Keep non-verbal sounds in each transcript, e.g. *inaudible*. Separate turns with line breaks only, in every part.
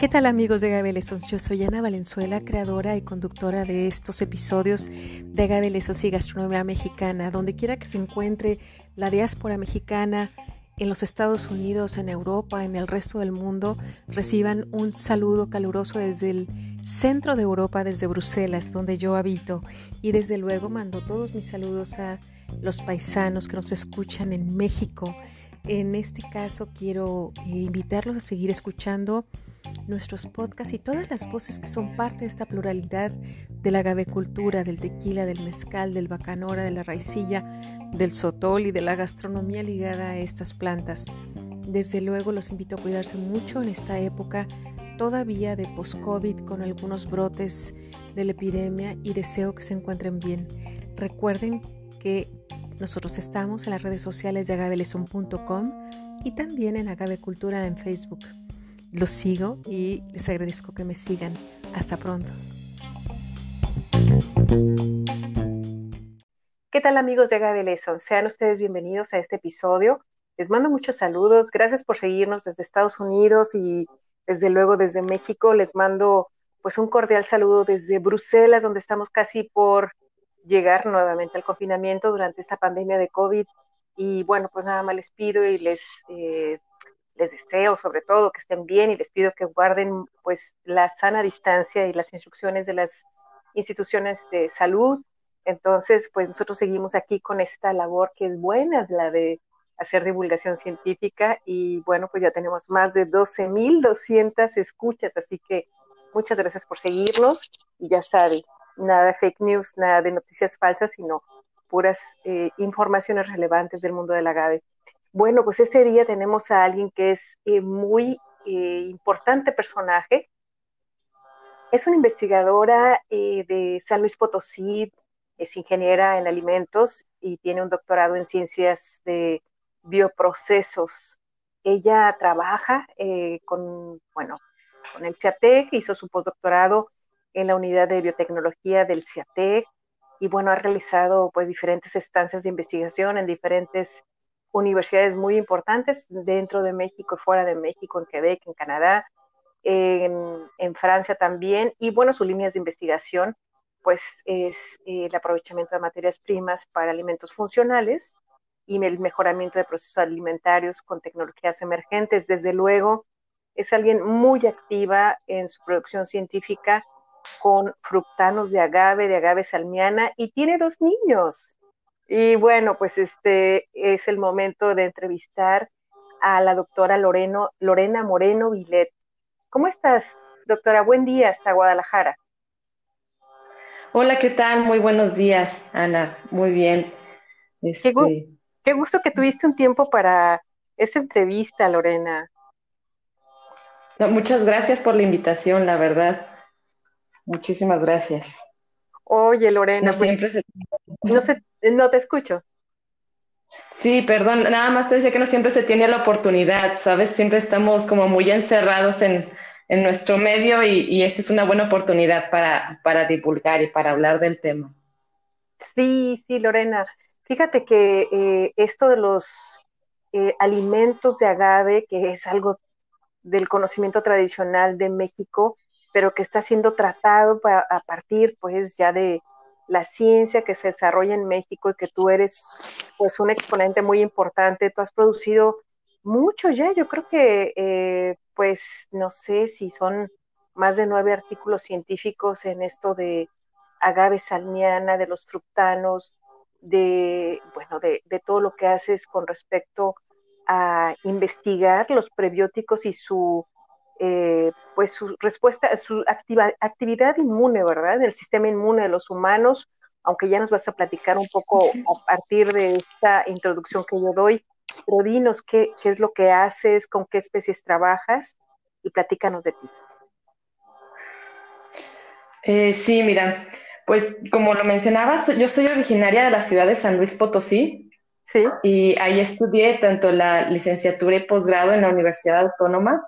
¿Qué tal amigos de Agave Yo soy Ana Valenzuela, creadora y conductora de estos episodios de Agave y Gastronomía Mexicana. Donde quiera que se encuentre la diáspora mexicana en los Estados Unidos, en Europa, en el resto del mundo, reciban un saludo caluroso desde el centro de Europa, desde Bruselas, donde yo habito. Y desde luego mando todos mis saludos a los paisanos que nos escuchan en México. En este caso quiero eh, invitarlos a seguir escuchando nuestros podcasts y todas las voces que son parte de esta pluralidad de la gavecultura, del tequila, del mezcal, del bacanora, de la raicilla, del sotol y de la gastronomía ligada a estas plantas. Desde luego los invito a cuidarse mucho en esta época todavía de post-COVID con algunos brotes de la epidemia y deseo que se encuentren bien. Recuerden que nosotros estamos en las redes sociales de agaveleson.com y también en Agavecultura en Facebook. Los sigo y les agradezco que me sigan. Hasta pronto. ¿Qué tal amigos de Agave Sean ustedes bienvenidos a este episodio. Les mando muchos saludos. Gracias por seguirnos desde Estados Unidos y desde luego desde México. Les mando pues un cordial saludo desde Bruselas, donde estamos casi por llegar nuevamente al confinamiento durante esta pandemia de COVID. Y bueno, pues nada más les pido y les eh, les deseo sobre todo que estén bien y les pido que guarden pues la sana distancia y las instrucciones de las instituciones de salud. Entonces, pues nosotros seguimos aquí con esta labor que es buena, la de hacer divulgación científica y bueno, pues ya tenemos más de 12.200 escuchas, así que muchas gracias por seguirnos y ya sabe, nada de fake news, nada de noticias falsas, sino puras eh, informaciones relevantes del mundo del agave. Bueno, pues este día tenemos a alguien que es eh, muy eh, importante personaje. Es una investigadora eh, de San Luis Potosí, es ingeniera en alimentos y tiene un doctorado en ciencias de bioprocesos. Ella trabaja con, bueno, con el CIATEC, hizo su postdoctorado en la unidad de biotecnología del CIATEC y bueno, ha realizado pues diferentes estancias de investigación en diferentes universidades muy importantes dentro de México y fuera de México, en Quebec, en Canadá, en, Francia también. Y bueno, sus líneas de investigación, pues es el aprovechamiento de materias primas para alimentos funcionales y el mejoramiento de procesos alimentarios con tecnologías emergentes. Desde luego, es alguien muy activa en su producción científica con fructanos de agave, de agave salmiana, y tiene dos niños. Y bueno, pues este es el momento de entrevistar a la doctora Loreno, Lorena Moreno Vilet. ¿Cómo estás, doctora? Buen día hasta Guadalajara.
Hola, ¿qué tal? Muy buenos días, Ana. Muy bien.
Este... Qué, gusto que tuviste un tiempo para esta entrevista, Lorena.
muchas gracias por la invitación, la verdad. Muchísimas gracias.
Oye, Lorena. No pues, siempre se... No, se, no te escucho.
Sí, perdón, nada más te decía que no siempre se tiene la oportunidad, ¿sabes? Siempre estamos como muy encerrados en, nuestro medio y, esta es una buena oportunidad para, para divulgar y para hablar del tema.
Sí, sí, Lorena. Fíjate que eh, esto de los eh, alimentos de agave, que es algo del conocimiento tradicional de México, pero que está siendo tratado a partir pues ya de la ciencia que se desarrolla en México y que tú eres pues un exponente muy importante, tú has producido mucho ya, yo creo que eh, pues no sé si son más de nueve artículos científicos en esto de agave salmiana, de los fructanos, de, bueno, de, de todo lo que haces con respecto a investigar los prebióticos y su eh, pues su respuesta, su actividad inmune, ¿verdad? Del sistema inmune de los humanos, aunque ya nos vas a platicar un poco a partir de esta introducción que yo doy, pero dinos qué, qué es lo que haces, con qué especies trabajas y platícanos de ti.
Eh, sí, mira, pues como lo mencionabas, yo soy originaria de la ciudad de San Luis Potosí. Sí. Y ahí estudié tanto la licenciatura y posgrado en la Universidad Autónoma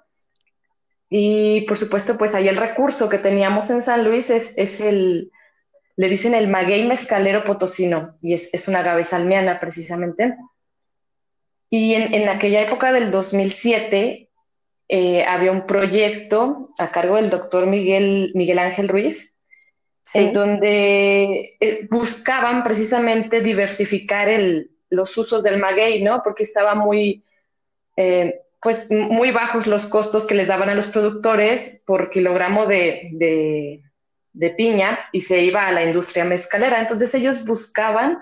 y por supuesto, pues ahí el recurso que teníamos en San Luis es, es el, le dicen el maguey mezcalero potosino, y es, es una agave salmiana precisamente. Y en, en, aquella época del 2007, eh, había un proyecto a cargo del doctor Miguel, Miguel Ángel Ruiz, en donde eh, buscaban precisamente diversificar el, los usos del maguey, ¿no? Porque estaba muy, eh, pues muy bajos los costos que les daban a los productores por kilogramo de, de, piña y se iba a la industria mezcalera. Entonces ellos buscaban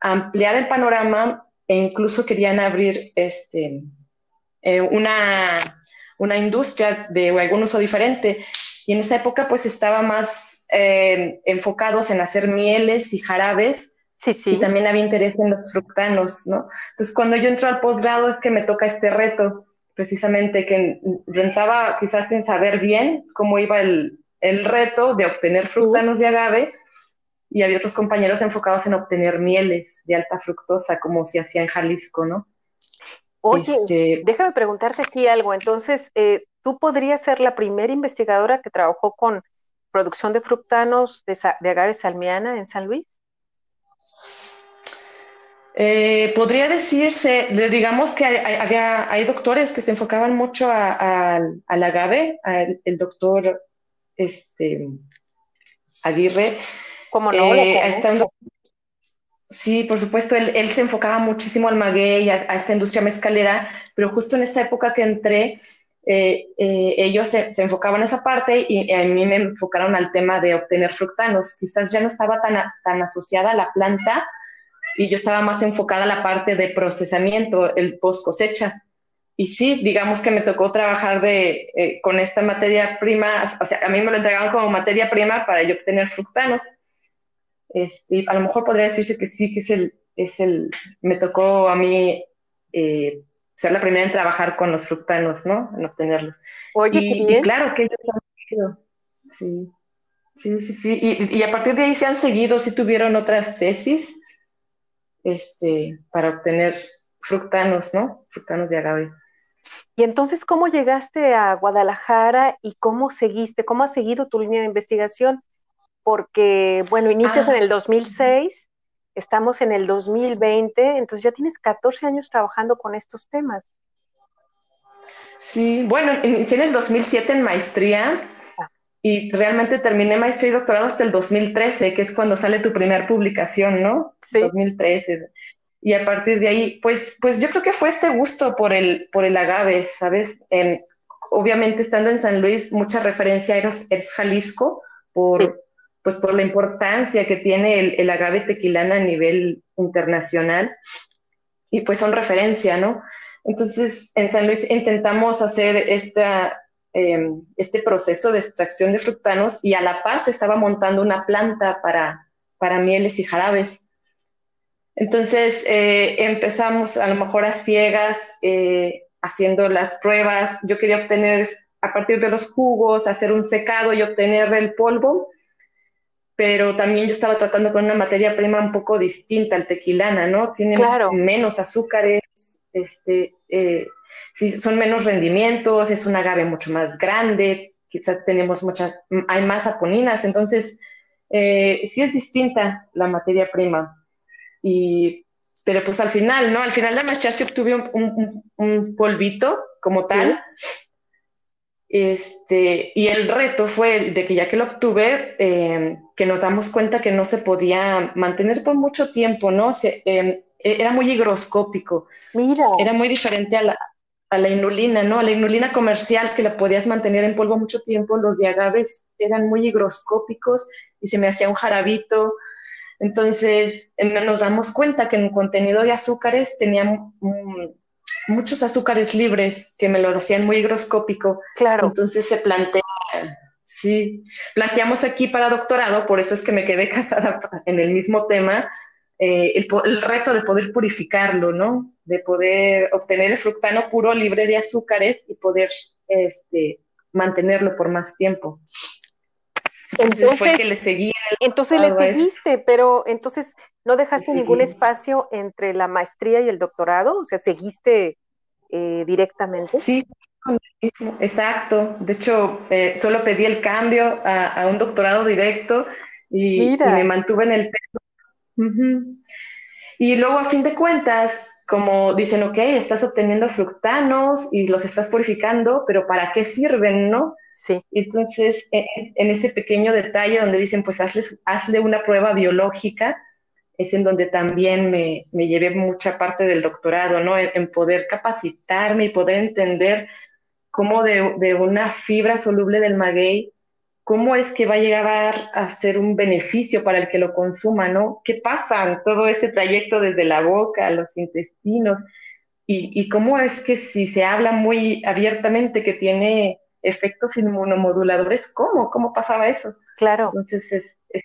ampliar el panorama e incluso querían abrir este, eh, una, una industria de algún uso diferente. Y en esa época pues estaba más eh, enfocados en hacer mieles y jarabes. Sí, sí. Y también había interés en los fructanos, ¿no? Entonces cuando yo entro al posgrado es que me toca este reto, precisamente que yo entraba quizás sin saber bien cómo iba el, el reto de obtener fructanos de agave y había otros compañeros enfocados en obtener mieles de alta fructosa, como se hacía en Jalisco, ¿no?
Oye, este, déjame preguntarte aquí algo. Entonces, eh, ¿tú podrías ser la primera investigadora que trabajó con producción de fructanos de, agave salmiana en San Luis?
Eh, podría decirse, digamos que hay, había, hay doctores que se enfocaban mucho al agave, el doctor este, Aguirre.
Como no, eh,
Sí, por supuesto, él, se enfocaba muchísimo al maguey, a, a, esta industria mezcalera, pero justo en esa época que entré, eh, eh, ellos se, enfocaban en esa parte y a mí me enfocaron al tema de obtener fructanos. Quizás ya no estaba tan, tan asociada a la planta y yo estaba más enfocada a la parte de procesamiento, el post cosecha. Y sí, digamos que me tocó trabajar de, eh, con esta materia prima, o sea, a mí me lo entregaban como materia prima para yo obtener fructanos. Este, a lo mejor podría decirse que sí, que es el, es el, me tocó a mí eh, ser la primera en trabajar con los fructanos, ¿no? En obtenerlos.
Oye,
y, claro que ellos han seguido, sí. Sí, sí, sí. Y, y, a partir de ahí se han seguido, sí tuvieron otras tesis este, para obtener fructanos, ¿no? Fructanos de agave.
Y entonces, ¿cómo llegaste a Guadalajara y cómo seguiste? ¿Cómo has seguido tu línea de investigación? porque, bueno, inicias en el 2006, ah. Estamos en el 2020, entonces ya tienes 14 años trabajando con estos temas.
Sí, bueno, inicié en el 2007 en maestría ah. y realmente terminé maestría y doctorado hasta el 2013, que es cuando sale tu primera publicación, ¿no? Sí. 2013. Y a partir de ahí, pues, pues yo creo que fue este gusto por el, por el agave, ¿sabes? obviamente estando en San Luis, mucha referencia eres, Jalisco por, pues por la importancia que tiene el, agave tequilana a nivel internacional y pues son referencia, ¿no? Entonces, en San Luis intentamos hacer esta, em, este proceso de extracción de fructanos y a la par se estaba montando una planta para, para mieles y jarabes. Entonces, eh, empezamos a lo mejor a ciegas, eh, haciendo las pruebas. Yo quería obtener, a partir de los jugos, hacer un secado y obtener el polvo pero también yo estaba tratando con una materia prima un poco distinta al tequilana, ¿no? Tiene menos azúcares, este, eh, son menos rendimientos, es un agave mucho más grande, quizás tenemos muchas, hay más aponinas, entonces eh, sí es distinta la materia prima. Y, pero pues al final, ¿no? Al final maestría sí obtuve un, polvito como tal. Este, y el reto fue de que ya que lo obtuve, eh, que nos damos cuenta que no se podía mantener por mucho tiempo, ¿no? Se, em, e, era muy higroscópico. Mira. Era muy diferente a la, a la inulina, ¿no? A la inulina comercial que la podías mantener en polvo mucho tiempo, los de agaves eran muy higroscópicos y se me hacía un jarabito. Entonces em, nos damos cuenta que en el contenido de azúcares tenía muchos azúcares libres que me lo hacían muy higroscópico. Claro. Entonces se plantea, sí, planteamos aquí para doctorado, por eso es que me quedé *laughs* casada en el mismo tema, eh, el, reto de poder purificarlo, ¿no? De poder obtener el fructano puro libre de azúcares y poder este, mantenerlo por más tiempo.
Entonces, fue que le seguí entonces le seguiste, pero entonces no dejaste ningún espacio entre la maestría y el doctorado, o sea, seguiste eh, directamente.
Sí, exacto. De hecho, eh, solo pedí el cambio a, un doctorado directo y, me mantuve en el tema. Y luego, a fin de cuentas, como dicen, ok, estás obteniendo fructanos y los estás purificando, pero ¿para qué sirven, no?
Sí.
Entonces, en, ese pequeño detalle donde dicen, pues hazle una prueba biológica, es en donde también me, me llevé mucha parte del doctorado, ¿no? En, poder capacitarme y poder entender cómo de, de, una fibra soluble del maguey, cómo es que va a llegar a ser un beneficio para el que lo consuma, ¿no? ¿Qué pasa en todo ese trayecto desde la boca a los intestinos? Y, y cómo es que si se habla muy abiertamente que tiene efectos inmunomoduladores, ¿cómo? ¿Cómo pasaba eso?
Claro.
Entonces, es,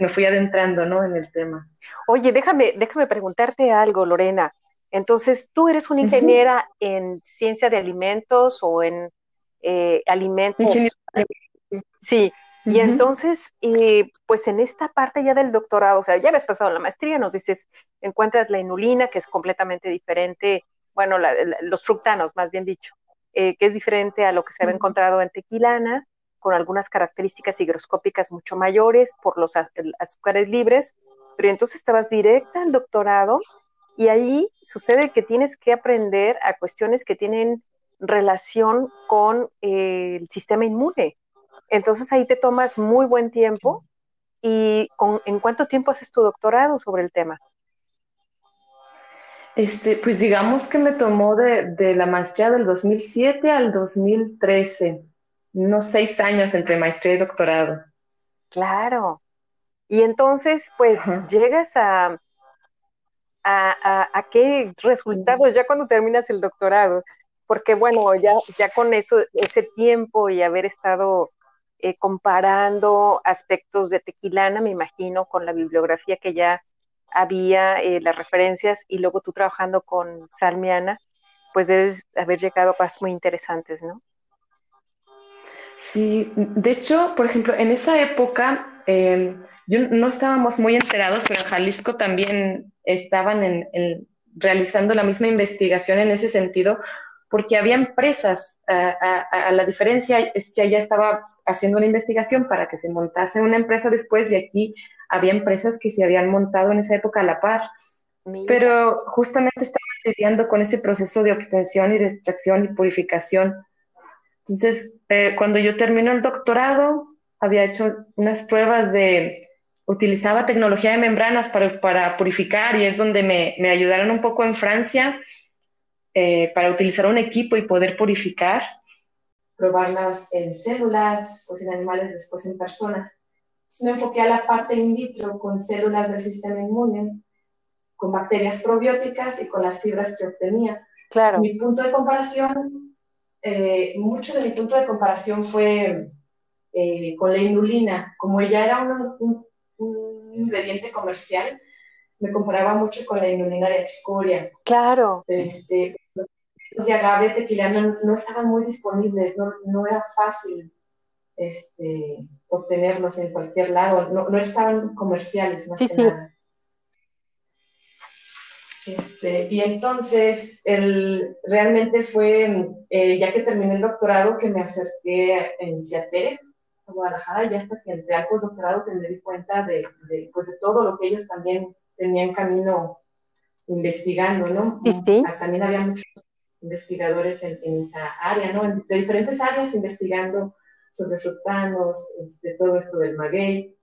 me fui adentrando, ¿no? En el tema.
Oye, déjame, déjame preguntarte algo, Lorena. Entonces, ¿tú eres una ingeniera en ciencia de alimentos o en eh, alimentos? Sí, y entonces, eh, pues en esta parte ya del doctorado, o sea, ya habías pasado la maestría, nos dices, encuentras la inulina, que es completamente diferente, bueno, los fructanos, más bien dicho, eh, que es diferente a lo que se había encontrado en tequilana, con algunas características higroscópicas mucho mayores por los azúcares libres, pero entonces estabas directa al doctorado y ahí sucede que tienes que aprender a cuestiones que tienen relación con eh, el sistema inmune. Entonces ahí te tomas muy buen tiempo y ¿en cuánto tiempo haces tu doctorado sobre el tema?
Este, pues digamos que me tomó de, la maestría del 2007 al 2013, unos seis años entre maestría y doctorado.
Claro. Y entonces, pues, llegas a, a, a, qué resultados ya cuando terminas el doctorado, porque bueno, ya, ya con eso, ese tiempo y haber estado eh, comparando aspectos de Tequilana, me imagino, con la bibliografía que ya había eh, las referencias y luego tú trabajando con Salmiana, pues debes haber llegado a pasos muy interesantes, ¿no?
Sí, de hecho, por ejemplo, en esa época em, yo no estábamos muy enterados, pero en Jalisco también estaban en, realizando la misma investigación en ese sentido, porque había empresas, a, la diferencia es que allá estaba haciendo una investigación para que se montase una empresa después y aquí había empresas que se habían montado en esa época a la par, pero justamente estaban lidiando con ese proceso de obtención y de extracción y purificación. Entonces, eh, cuando yo termino el doctorado, había hecho unas pruebas de, utilizaba tecnología de membranas para, para purificar y es donde me, me, ayudaron un poco en Francia eh, para utilizar un equipo y poder purificar. Probarlas en células, después en animales, después en personas me enfoqué a la parte in vitro con células del sistema inmune, con bacterias probióticas y con las fibras que obtenía.
Claro.
Mi punto de comparación, eh, mucho de mi punto de comparación fue eh, con la inulina. Como ella era un, ingrediente comercial, me comparaba mucho con la inulina de achicoria.
Claro.
Este, los de agave tequila no, estaban muy disponibles, no, no era fácil este, obtenerlos en cualquier lado, no, no estaban comerciales más
sí,
que
sí.
nada. Este, y entonces, el, realmente fue, eh, ya que terminé el doctorado, que me acerqué en CIATEC, a Guadalajara, y hasta que entré al postdoctorado que me di cuenta de, de, pues de todo lo que ellos también tenían camino investigando, ¿no?
Sí,
ah, También había muchos investigadores en, en esa área, ¿no? De diferentes áreas investigando sobre fructanos, de este, todo esto del maguey.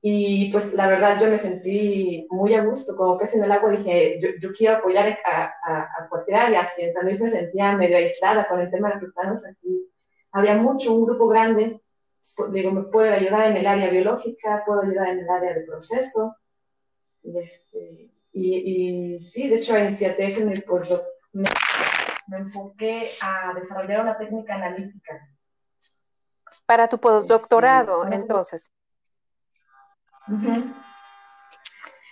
Y pues la verdad yo me sentí muy a gusto, como pez en el agua, dije, yo, yo quiero apoyar a, a, a, cualquier área, si en San Luis me sentía medio aislada con el tema de fructanos, aquí había mucho, un grupo grande, pues, digo, me puede ayudar en el área biológica, puedo ayudar en el área de proceso, y, este, y, y sí, de hecho en CIATEC en el me, me enfoqué a desarrollar una técnica analítica
para tu postdoctorado, entonces.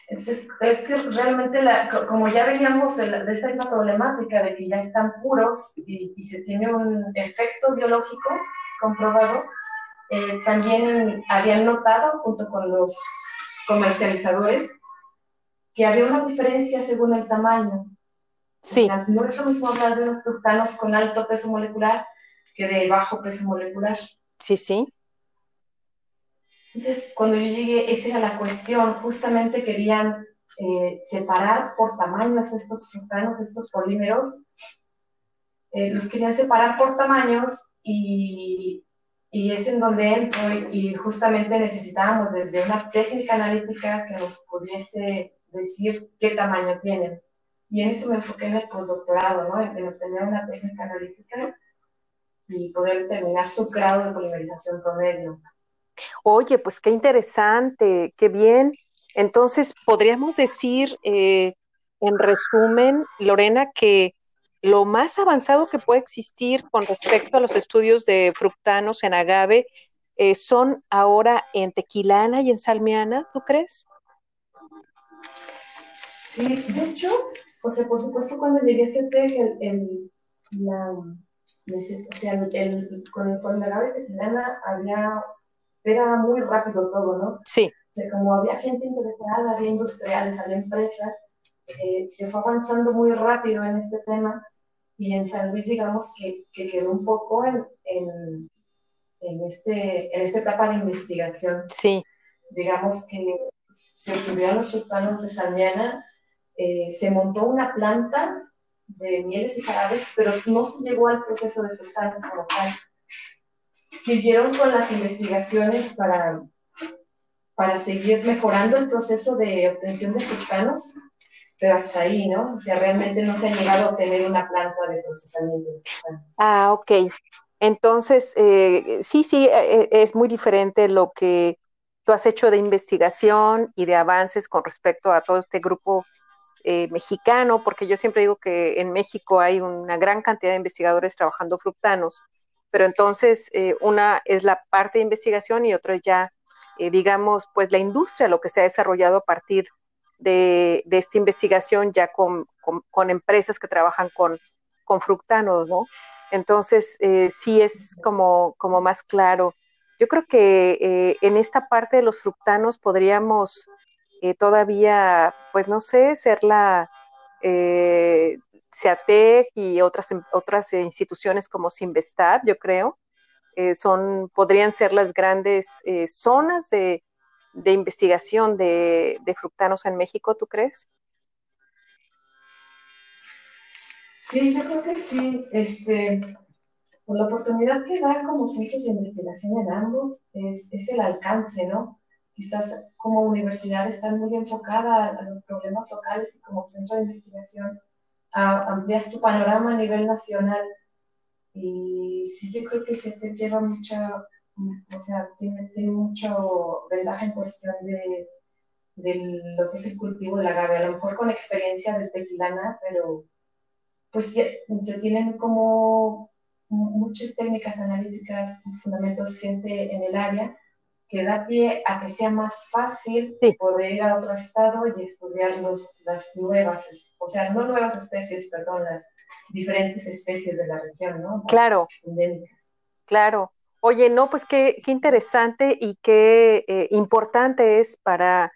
Entonces, es que realmente, la, como ya veníamos de, esta misma problemática de que ya están puros y, se tiene un efecto biológico comprobado, eh, también habían notado, junto con los comercializadores, que había una diferencia según el tamaño.
Sí.
no es lo mismo hablar de unos fructanos con alto peso molecular que de bajo peso molecular.
Sí, sí.
Entonces, cuando yo llegué, esa era la cuestión. Justamente querían eh, separar por tamaños estos fructanos, estos polímeros, eh, los querían separar por tamaños y, y es en donde entro y, justamente necesitábamos desde una técnica analítica que nos pudiese decir qué tamaño tienen. Y en eso me enfoqué en el postdoctorado, ¿no? En, obtener una técnica analítica y poder determinar su grado de polimerización promedio.
Oye, pues qué interesante, qué bien. Entonces, podríamos decir, eh, en resumen, Lorena, que lo más avanzado que puede existir con respecto a los estudios de fructanos en agave eh, son ahora en tequilana y en salmiana, ¿tú crees?
Sí, de hecho, o sea, por supuesto, cuando llegué a CETEC, el, el, la, o sea, el, con, el, con la agave tequilana había, era muy rápido todo, ¿no?
Sí.
O sea, como había gente interesada, había industriales, había empresas, eh, se fue avanzando muy rápido en este tema y en San Luis, digamos, que, que quedó un poco en, en, en, este, en esta etapa de investigación.
Sí.
Digamos que se obtuvieron los sultanos de Salmiana eh, se montó una planta de mieles y jarabes, pero no se llegó al proceso de fructanos como. Siguieron con las investigaciones para, para seguir mejorando el proceso de obtención de fructanos, pero hasta ahí, ¿no? O sea, realmente no se ha llegado a obtener una planta de procesamiento de
Ah, ok. Entonces, eh, sí, sí, eh, es muy diferente lo que tú has hecho de investigación y de avances con respecto a todo este grupo eh, mexicano, porque yo siempre digo que en México hay una gran cantidad de investigadores trabajando fructanos, pero entonces eh, una es la parte de investigación y otra ya, eh, digamos, pues la industria, lo que se ha desarrollado a partir de, esta investigación ya con, empresas que trabajan con, con fructanos, ¿no? Entonces, sí es como, como más claro. Yo creo que en esta parte de los fructanos podríamos eh, todavía, pues no sé, ser la eh, CEATEC y otras, otras instituciones como Simvestab, yo creo, eh, son, podrían ser las grandes eh, zonas de, de investigación de, de, fructanos en México, ¿tú crees?
Sí, yo creo que sí. Este, la oportunidad que da como centros de investigación en ambos es, es el alcance, ¿no? Quizás como universidad están muy enfocada a, los problemas locales y como centro de investigación amplias tu panorama a nivel nacional. Y sí, yo creo que se te lleva mucha, o sea, tiene, tiene mucho ventaja en cuestión de, de lo que es el cultivo de la agave, a lo mejor con experiencia de tequilana, pero pues ya, se tienen como muchas técnicas analíticas, fundamentos, gente en el área, que da pie a que sea más fácil poder ir a otro estado y estudiar los, las nuevas, o sea, no nuevas especies, perdón, las diferentes especies de la región, ¿no?
claro. Claro. Oye, no, pues qué, qué interesante y qué eh, importante es para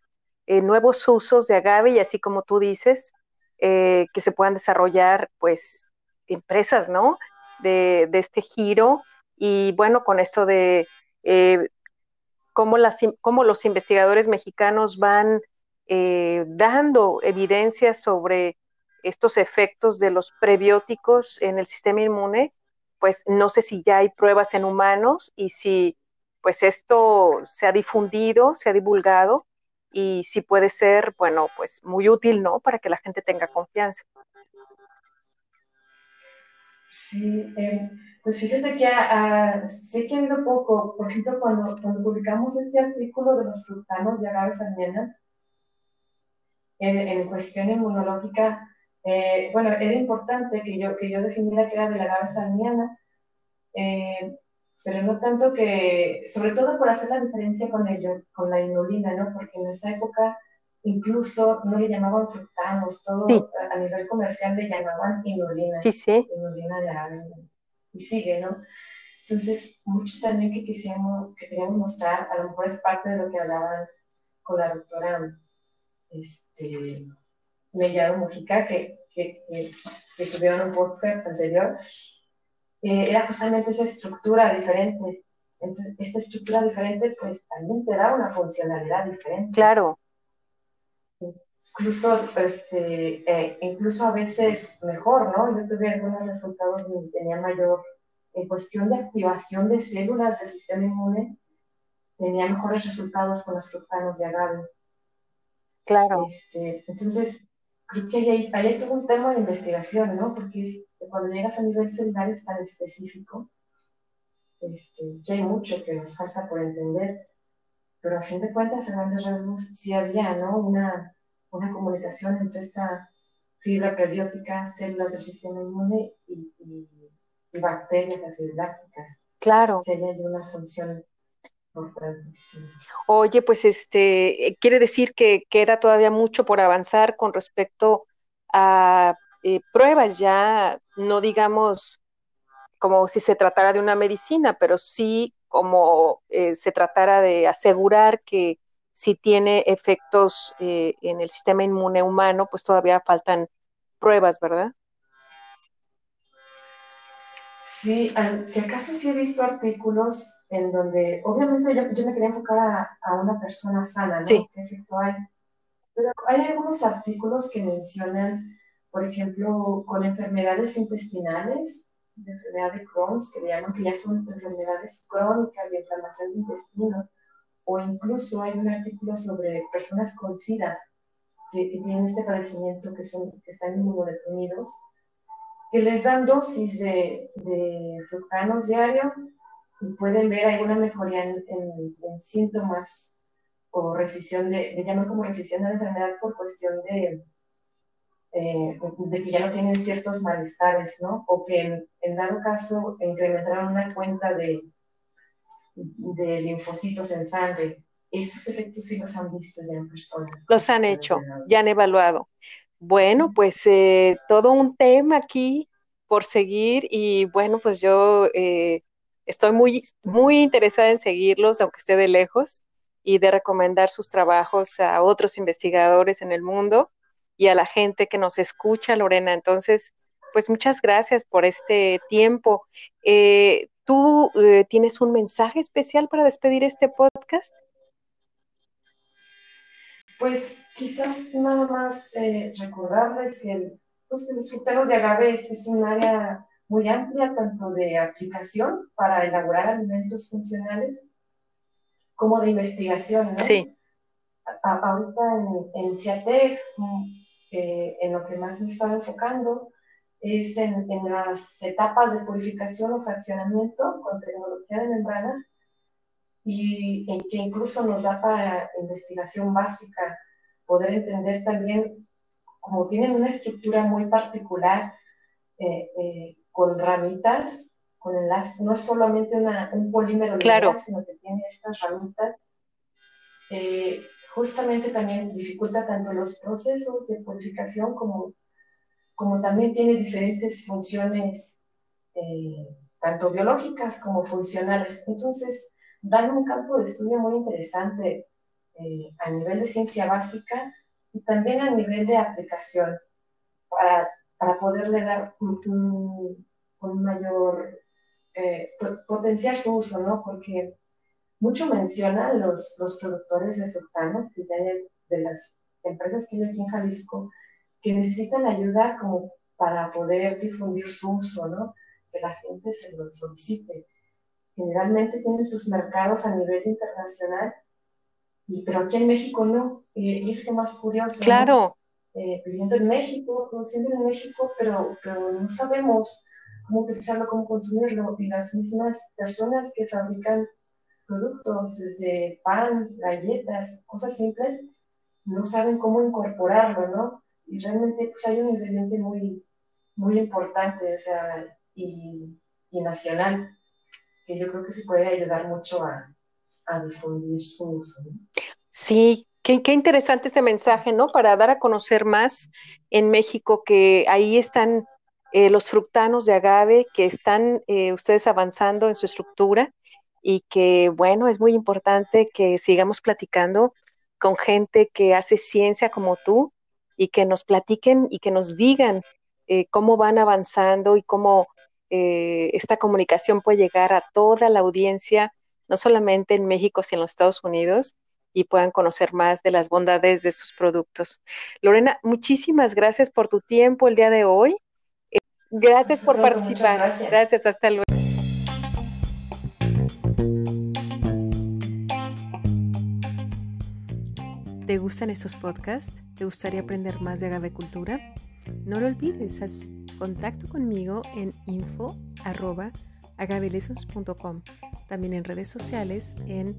eh, nuevos usos de agave y así como tú dices, eh, que se puedan desarrollar pues empresas, ¿no? De, de este giro y bueno, con esto de cómo, los investigadores mexicanos van eh, dando evidencias sobre estos efectos de los prebióticos en el sistema inmune, pues no sé si ya hay pruebas en humanos y si pues esto se ha difundido, se ha divulgado y si puede ser, bueno, pues muy útil, ¿no? Para que la gente tenga confianza.
Sí, eh, pues fíjate que sé que ha habido poco, por ejemplo, cuando, cuando publicamos este artículo de los frutanos de agave salmiana, en, en cuestión inmunológica, eh, bueno, era importante que yo, que yo definiera que era de la agave salmiana, eh, pero no tanto que, sobre todo por hacer la diferencia con, ello, con la inulina, ¿no? Porque en esa época incluso no le llamaban frutanos, todo a, nivel comercial le llamaban inulina.
Sí, sí.
Inulina de agave y sigue, ¿no? Entonces, mucho también que quisiéramos, que queríamos mostrar, a lo mejor es parte de lo que hablaban con la doctora este, Mellado Mujica, que, que, que, tuvieron un podcast anterior, eh, era justamente esa estructura diferente. Entonces, esta estructura diferente, pues también te da una funcionalidad diferente.
Claro.
Incluso, este, eh, incluso a veces mejor, ¿no? Yo tuve algunos resultados y tenía mayor, en cuestión de activación de células del sistema inmune, tenía mejores resultados con los fructanos de agave.
Claro.
Este, entonces, creo que ahí hay, todo un tema de investigación, ¿no? Porque cuando llegas a nivel celular es tan específico, este, ya hay mucho que nos falta por entender, pero a fin de cuentas, a grandes rasgos, sí había, ¿no? Una, una comunicación entre esta fibra periódica, células del sistema inmune y, y, y bacterias acidolácticas.
Claro.
Hay una función
Oye, pues este quiere decir que queda todavía mucho por avanzar con respecto a eh, pruebas ya, no digamos como si se tratara de una medicina, pero sí como eh, se tratara de asegurar que si tiene efectos en el sistema inmune humano, pues todavía faltan pruebas, ¿verdad?
Sí, si acaso sí he visto artículos en donde, obviamente yo, me quería enfocar a, una persona sana, ¿no?
Sí.
¿Qué efecto hay? Pero hay algunos artículos que mencionan, por ejemplo, con enfermedades intestinales, de enfermedad de Crohn, que le llaman que ya son enfermedades crónicas de inflamación de intestinos, o incluso hay un artículo sobre personas con SIDA que, tienen este padecimiento, que, son, que están inmunodeprimidos, que les dan dosis de, de fructanos diario y pueden ver alguna mejoría en, síntomas o rescisión de, le llaman como rescisión de la enfermedad por cuestión de, eh, de que ya no tienen ciertos malestares, ¿no? O que en, dado caso incrementaron una cuenta de, de linfocitos en sangre. Esos efectos sí los han visto ya en personas.
Los han hecho, ya han evaluado. Bueno, pues eh, todo un tema aquí por seguir y bueno, pues yo eh, estoy muy, muy interesada en seguirlos, aunque esté de lejos, y de recomendar sus trabajos a otros investigadores en el mundo y a la gente que nos escucha, Lorena. Entonces, pues muchas gracias por este tiempo. Eh, ¿Tú eh, tienes un mensaje especial para despedir este podcast?
Pues quizás nada más eh, recordarles que, pues, los fruteros de agave es un área muy amplia, tanto de aplicación para elaborar alimentos funcionales como de investigación. ¿no?
Sí.
ahorita en, en CIATEC, eh, en lo que más me estaba enfocando, es en, en, las etapas de purificación o fraccionamiento con tecnología de membranas y en que incluso nos da para investigación básica poder entender también, como tienen una estructura muy particular, eh, eh, con ramitas, con enlace, no es solamente una, un polímero
claro.
sino que tiene estas ramitas. Eh, justamente también dificulta tanto los procesos de purificación como, como también tiene diferentes funciones, eh, tanto biológicas como funcionales. Entonces, dan un campo de estudio muy interesante eh, a nivel de ciencia básica y también a nivel de aplicación para para poderle dar un, mayor eh, potenciar su uso, ¿no? Porque mucho mencionan los, los productores de fructanos, que ya de las empresas que hay aquí en Jalisco, que necesitan ayuda como para poder difundir su uso, ¿no? Que la gente se lo solicite. Generalmente tienen sus mercados a nivel internacional, y, pero aquí en México no. y es lo más curioso.
Claro
eh, viviendo en México, produciendo en México, pero, pero no sabemos cómo utilizarlo, cómo consumirlo. Y las mismas personas que fabrican productos, desde pan, galletas, cosas simples, no saben cómo incorporarlo, ¿no? Y realmente pues, hay un ingrediente muy, muy importante, o sea, y, nacional, que yo creo que se puede ayudar mucho a, difundir su uso. ¿no?
Sí, Qué, interesante este mensaje, ¿no? Para dar a conocer más en México que ahí están eh, los fructanos de agave, que están eh, ustedes avanzando en su estructura y que, bueno, es muy importante que sigamos platicando con gente que hace ciencia como tú y que nos platiquen y que nos digan eh, cómo van avanzando y cómo esta comunicación puede llegar a toda la audiencia, no solamente en México, sino en los Estados Unidos y puedan conocer más de las bondades de sus productos. Lorena, muchísimas gracias por tu tiempo el día de hoy. Eh, gracias por participar. Gracias. gracias, hasta luego. ¿Te gustan esos podcasts? ¿Te gustaría aprender más de agavecultura? No lo olvides, haz contacto conmigo en info también en redes sociales, en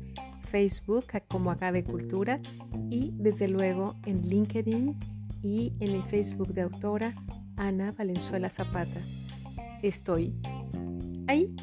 Facebook como Agavecultura y desde luego en LinkedIn y en el Facebook de autora Ana Valenzuela Zapata. Estoy ahí.